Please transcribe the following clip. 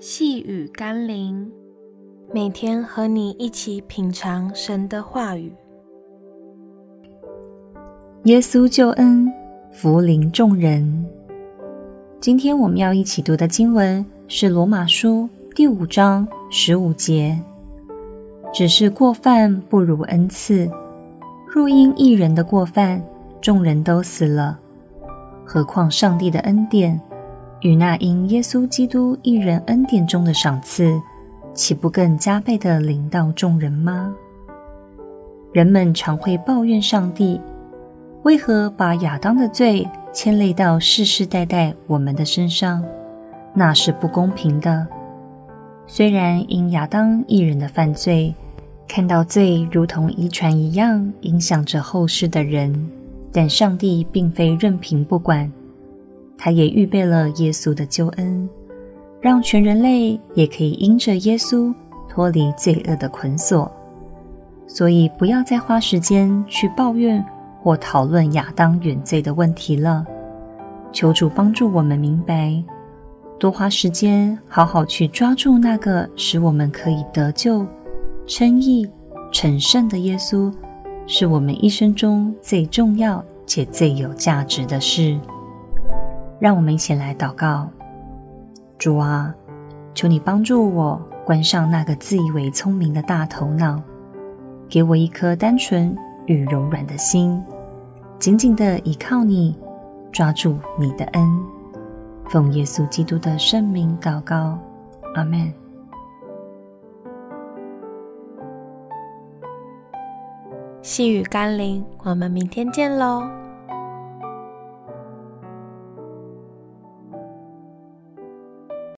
细雨甘霖，每天和你一起品尝神的话语。耶稣救恩，福临众人。今天我们要一起读的经文是罗马书第五章十五节。只是过犯不如恩赐，若因一人的过犯，众人都死了，何况上帝的恩典？与那因耶稣基督一人恩典中的赏赐，岂不更加倍地临到众人吗？人们常会抱怨上帝，为何把亚当的罪牵累到世世代代我们的身上？那是不公平的。虽然因亚当一人的犯罪，看到罪如同遗传一样影响着后世的人，但上帝并非任凭不管。他也预备了耶稣的救恩，让全人类也可以因着耶稣脱离罪恶的捆锁。所以，不要再花时间去抱怨或讨论亚当原罪的问题了。求主帮助我们明白，多花时间好好去抓住那个使我们可以得救、称义、成圣的耶稣，是我们一生中最重要且最有价值的事。让我们一起来祷告：主啊，求你帮助我关上那个自以为聪明的大头脑，给我一颗单纯与柔软的心，紧紧地依靠你，抓住你的恩。奉耶稣基督的圣名祷告，阿们。细雨甘霖，我们明天见喽。